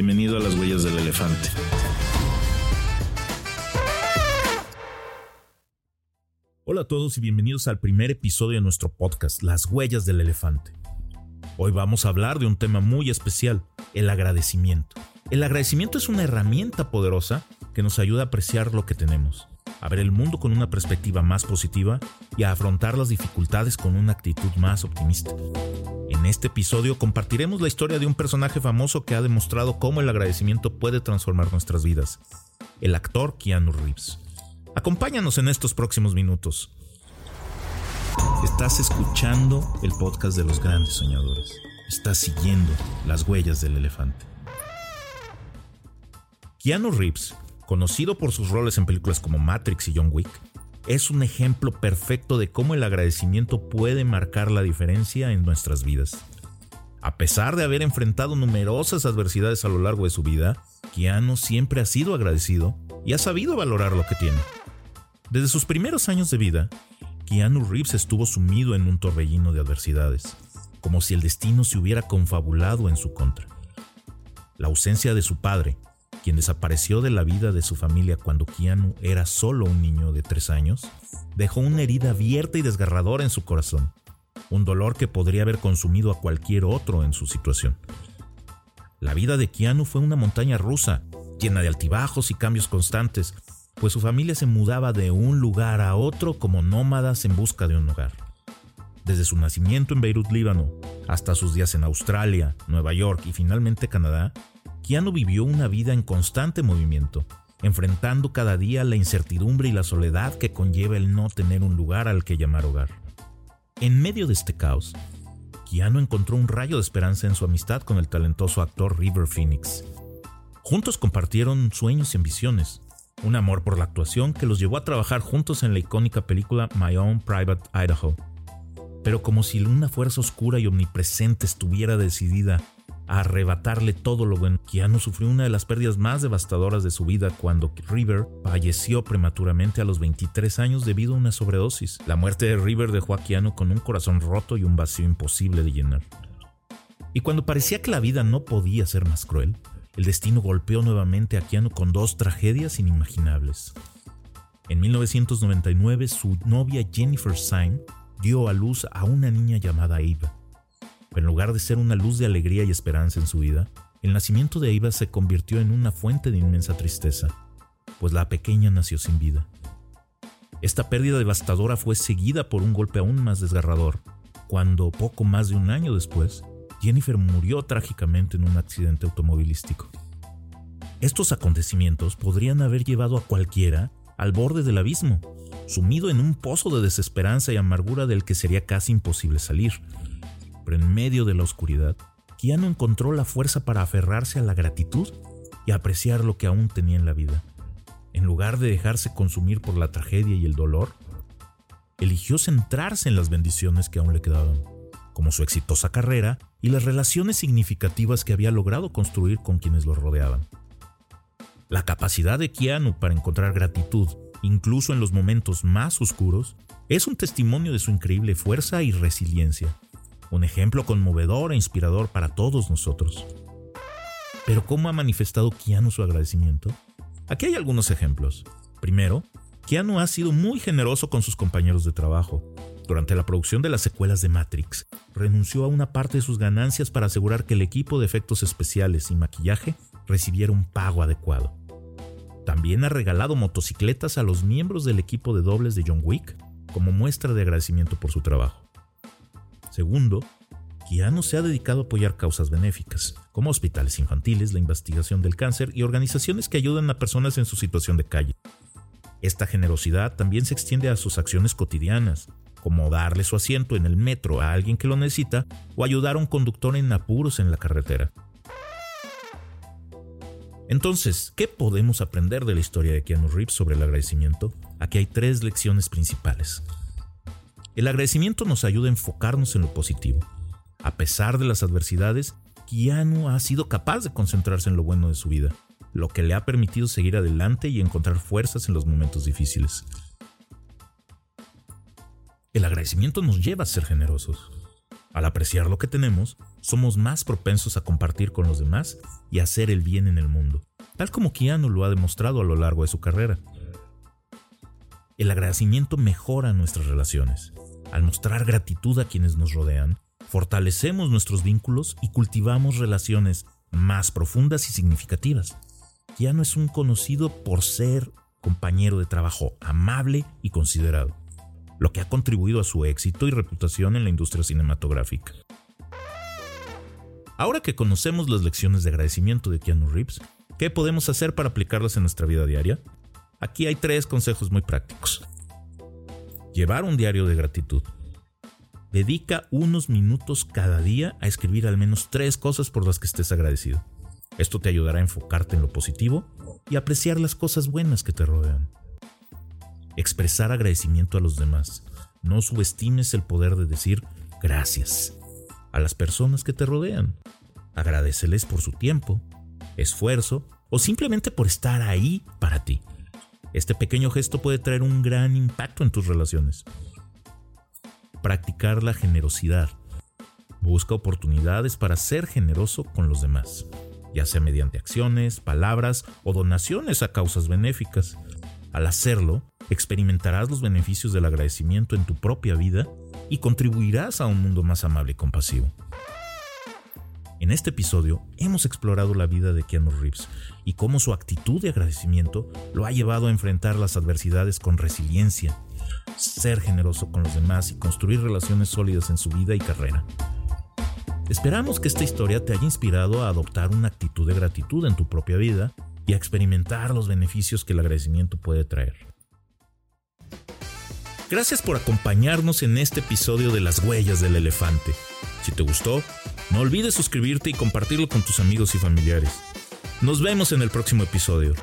Bienvenido a las huellas del elefante. Hola a todos y bienvenidos al primer episodio de nuestro podcast, Las huellas del elefante. Hoy vamos a hablar de un tema muy especial, el agradecimiento. El agradecimiento es una herramienta poderosa que nos ayuda a apreciar lo que tenemos, a ver el mundo con una perspectiva más positiva y a afrontar las dificultades con una actitud más optimista. En este episodio compartiremos la historia de un personaje famoso que ha demostrado cómo el agradecimiento puede transformar nuestras vidas, el actor Keanu Reeves. Acompáñanos en estos próximos minutos. Estás escuchando el podcast de los grandes soñadores. Estás siguiendo las huellas del elefante. Keanu Reeves, conocido por sus roles en películas como Matrix y John Wick, es un ejemplo perfecto de cómo el agradecimiento puede marcar la diferencia en nuestras vidas. A pesar de haber enfrentado numerosas adversidades a lo largo de su vida, Keanu siempre ha sido agradecido y ha sabido valorar lo que tiene. Desde sus primeros años de vida, Keanu Reeves estuvo sumido en un torbellino de adversidades, como si el destino se hubiera confabulado en su contra. La ausencia de su padre, quien desapareció de la vida de su familia cuando Keanu era solo un niño de tres años, dejó una herida abierta y desgarradora en su corazón, un dolor que podría haber consumido a cualquier otro en su situación. La vida de Keanu fue una montaña rusa, llena de altibajos y cambios constantes, pues su familia se mudaba de un lugar a otro como nómadas en busca de un hogar. Desde su nacimiento en Beirut, Líbano, hasta sus días en Australia, Nueva York y finalmente Canadá, Keanu vivió una vida en constante movimiento, enfrentando cada día la incertidumbre y la soledad que conlleva el no tener un lugar al que llamar hogar. En medio de este caos, Keanu encontró un rayo de esperanza en su amistad con el talentoso actor River Phoenix. Juntos compartieron sueños y ambiciones, un amor por la actuación que los llevó a trabajar juntos en la icónica película My Own Private Idaho. Pero como si una fuerza oscura y omnipresente estuviera decidida a arrebatarle todo lo bueno, Keanu sufrió una de las pérdidas más devastadoras de su vida cuando River falleció prematuramente a los 23 años debido a una sobredosis. La muerte de River dejó a Keanu con un corazón roto y un vacío imposible de llenar. Y cuando parecía que la vida no podía ser más cruel, el destino golpeó nuevamente a Keanu con dos tragedias inimaginables. En 1999, su novia Jennifer Syme dio a luz a una niña llamada Eva. Pero en lugar de ser una luz de alegría y esperanza en su vida, el nacimiento de Eva se convirtió en una fuente de inmensa tristeza, pues la pequeña nació sin vida. Esta pérdida devastadora fue seguida por un golpe aún más desgarrador, cuando poco más de un año después, Jennifer murió trágicamente en un accidente automovilístico. Estos acontecimientos podrían haber llevado a cualquiera al borde del abismo, sumido en un pozo de desesperanza y amargura del que sería casi imposible salir. En medio de la oscuridad, Keanu encontró la fuerza para aferrarse a la gratitud y apreciar lo que aún tenía en la vida. En lugar de dejarse consumir por la tragedia y el dolor, eligió centrarse en las bendiciones que aún le quedaban como su exitosa carrera y las relaciones significativas que había logrado construir con quienes lo rodeaban. La capacidad de Keanu para encontrar gratitud, incluso en los momentos más oscuros, es un testimonio de su increíble fuerza y resiliencia, un ejemplo conmovedor e inspirador para todos nosotros. Pero ¿cómo ha manifestado Keanu su agradecimiento? Aquí hay algunos ejemplos. Primero, Keanu ha sido muy generoso con sus compañeros de trabajo, durante la producción de las secuelas de Matrix, renunció a una parte de sus ganancias para asegurar que el equipo de efectos especiales y maquillaje recibiera un pago adecuado. También ha regalado motocicletas a los miembros del equipo de dobles de John Wick como muestra de agradecimiento por su trabajo. Segundo, Keanu se ha dedicado a apoyar causas benéficas, como hospitales infantiles, la investigación del cáncer y organizaciones que ayudan a personas en su situación de calle. Esta generosidad también se extiende a sus acciones cotidianas, como darle su asiento en el metro a alguien que lo necesita o ayudar a un conductor en apuros en la carretera. Entonces, ¿qué podemos aprender de la historia de Keanu Reeves sobre el agradecimiento? Aquí hay tres lecciones principales. El agradecimiento nos ayuda a enfocarnos en lo positivo. A pesar de las adversidades, Keanu ha sido capaz de concentrarse en lo bueno de su vida, lo que le ha permitido seguir adelante y encontrar fuerzas en los momentos difíciles. El agradecimiento nos lleva a ser generosos. Al apreciar lo que tenemos, somos más propensos a compartir con los demás y a hacer el bien en el mundo, tal como Keanu lo ha demostrado a lo largo de su carrera. El agradecimiento mejora nuestras relaciones. Al mostrar gratitud a quienes nos rodean, fortalecemos nuestros vínculos y cultivamos relaciones más profundas y significativas. Keanu es un conocido por ser compañero de trabajo amable y considerado, lo que ha contribuido a su éxito y reputación en la industria cinematográfica. Ahora que conocemos las lecciones de agradecimiento de Keanu Reeves, ¿qué podemos hacer para aplicarlas en nuestra vida diaria? Aquí hay tres consejos muy prácticos. Llevar un diario de gratitud. Dedica unos minutos cada día a escribir al menos tres cosas por las que estés agradecido. Esto te ayudará a enfocarte en lo positivo y apreciar las cosas buenas que te rodean. Expresar agradecimiento a los demás. No subestimes el poder de decir gracias a las personas que te rodean. Agradeceles por su tiempo, esfuerzo o simplemente por estar ahí para ti. Este pequeño gesto puede traer un gran impacto en tus relaciones. Practicar la generosidad. Busca oportunidades para ser generoso con los demás, ya sea mediante acciones, palabras o donaciones a causas benéficas. Al hacerlo, experimentarás los beneficios del agradecimiento en tu propia vida y contribuirás a un mundo más amable y compasivo. En este episodio hemos explorado la vida de Keanu Reeves y cómo su actitud de agradecimiento lo ha llevado a enfrentar las adversidades con resiliencia, ser generoso con los demás y construir relaciones sólidas en su vida y carrera. Esperamos que esta historia te haya inspirado a adoptar una actitud de gratitud en tu propia vida y a experimentar los beneficios que el agradecimiento puede traer. Gracias por acompañarnos en este episodio de Las Huellas del Elefante. Si te gustó, no olvides suscribirte y compartirlo con tus amigos y familiares. Nos vemos en el próximo episodio.